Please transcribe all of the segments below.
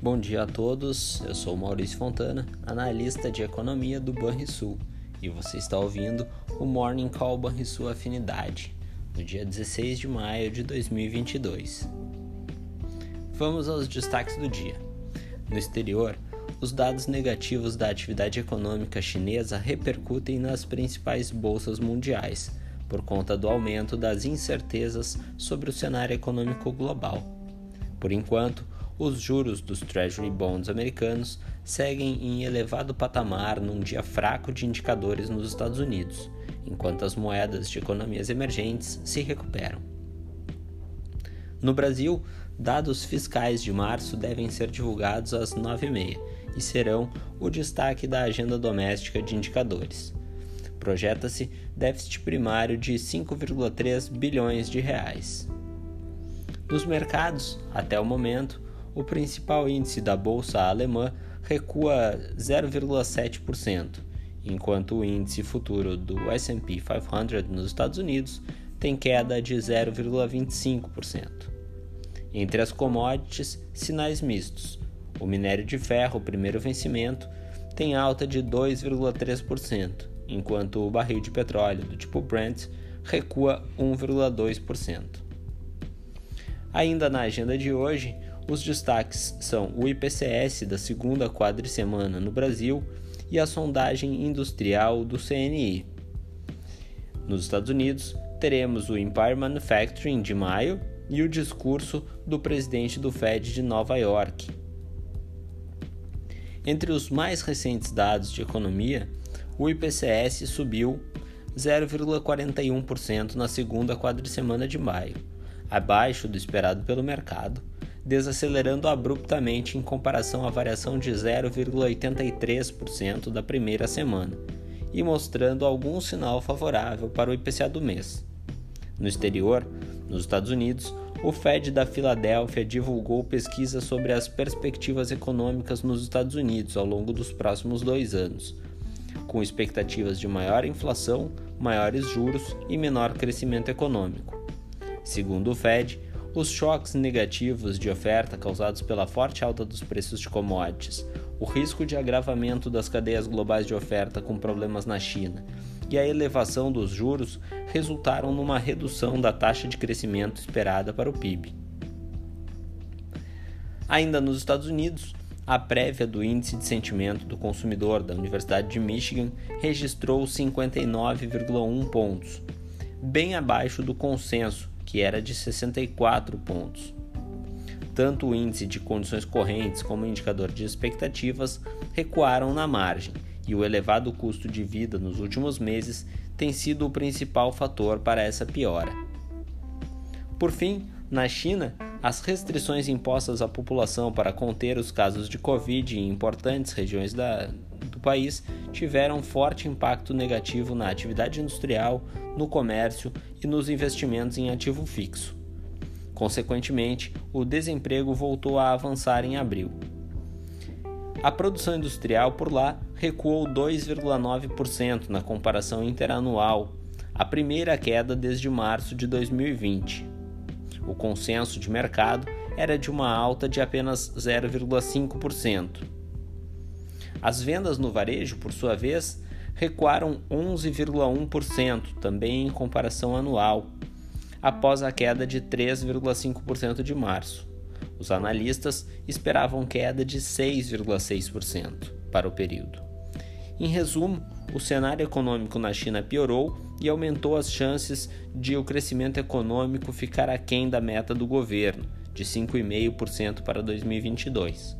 Bom dia a todos, eu sou Maurício Fontana, analista de economia do Banrisul, e você está ouvindo o Morning Call Banrisul Afinidade, no dia 16 de maio de 2022. Vamos aos destaques do dia. No exterior, os dados negativos da atividade econômica chinesa repercutem nas principais bolsas mundiais, por conta do aumento das incertezas sobre o cenário econômico global. Por enquanto, os juros dos Treasury Bonds americanos seguem em elevado patamar num dia fraco de indicadores nos Estados Unidos, enquanto as moedas de economias emergentes se recuperam. No Brasil, dados fiscais de março devem ser divulgados às 9h30 e serão o destaque da agenda doméstica de indicadores. Projeta-se déficit primário de 5,3 bilhões de reais. Nos mercados, até o momento, o principal índice da bolsa alemã recua 0,7%, enquanto o índice futuro do S&P 500 nos Estados Unidos tem queda de 0,25%. Entre as commodities, sinais mistos. O minério de ferro, primeiro vencimento, tem alta de 2,3%, enquanto o barril de petróleo do tipo Brent recua 1,2%. Ainda na agenda de hoje, os destaques são o IPCS da segunda quadricemana no Brasil e a sondagem industrial do CNI. Nos Estados Unidos, teremos o Empire Manufacturing de maio e o discurso do presidente do Fed de Nova York. Entre os mais recentes dados de economia, o IPCS subiu 0,41% na segunda quadricemana de maio, abaixo do esperado pelo mercado, desacelerando abruptamente em comparação à variação de 0,83% da primeira semana e mostrando algum sinal favorável para o IPCA do mês. No exterior, nos Estados Unidos, o Fed da Filadélfia divulgou pesquisa sobre as perspectivas econômicas nos Estados Unidos ao longo dos próximos dois anos com expectativas de maior inflação, maiores juros e menor crescimento econômico. Segundo o Fed, os choques negativos de oferta causados pela forte alta dos preços de commodities, o risco de agravamento das cadeias globais de oferta com problemas na China e a elevação dos juros resultaram numa redução da taxa de crescimento esperada para o PIB. Ainda nos Estados Unidos, a prévia do Índice de Sentimento do Consumidor da Universidade de Michigan registrou 59,1 pontos, bem abaixo do consenso, que era de 64 pontos. Tanto o índice de condições correntes como o indicador de expectativas recuaram na margem, e o elevado custo de vida nos últimos meses tem sido o principal fator para essa piora. Por fim, na China, as restrições impostas à população para conter os casos de Covid em importantes regiões da, do país tiveram forte impacto negativo na atividade industrial, no comércio e nos investimentos em ativo fixo. Consequentemente, o desemprego voltou a avançar em abril. A produção industrial por lá recuou 2,9% na comparação interanual, a primeira queda desde março de 2020. O consenso de mercado era de uma alta de apenas 0,5%. As vendas no varejo, por sua vez, recuaram 11,1%, também em comparação anual, após a queda de 3,5% de março. Os analistas esperavam queda de 6,6% para o período. Em resumo, o cenário econômico na China piorou e aumentou as chances de o crescimento econômico ficar aquém da meta do governo, de 5,5% para 2022.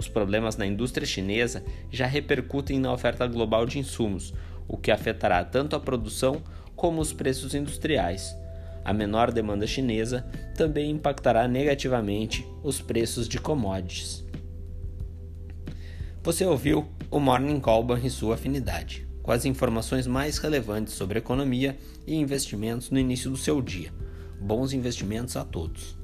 Os problemas na indústria chinesa já repercutem na oferta global de insumos, o que afetará tanto a produção como os preços industriais. A menor demanda chinesa também impactará negativamente os preços de commodities. Você ouviu o Morning Call e sua afinidade, com as informações mais relevantes sobre economia e investimentos no início do seu dia. Bons investimentos a todos.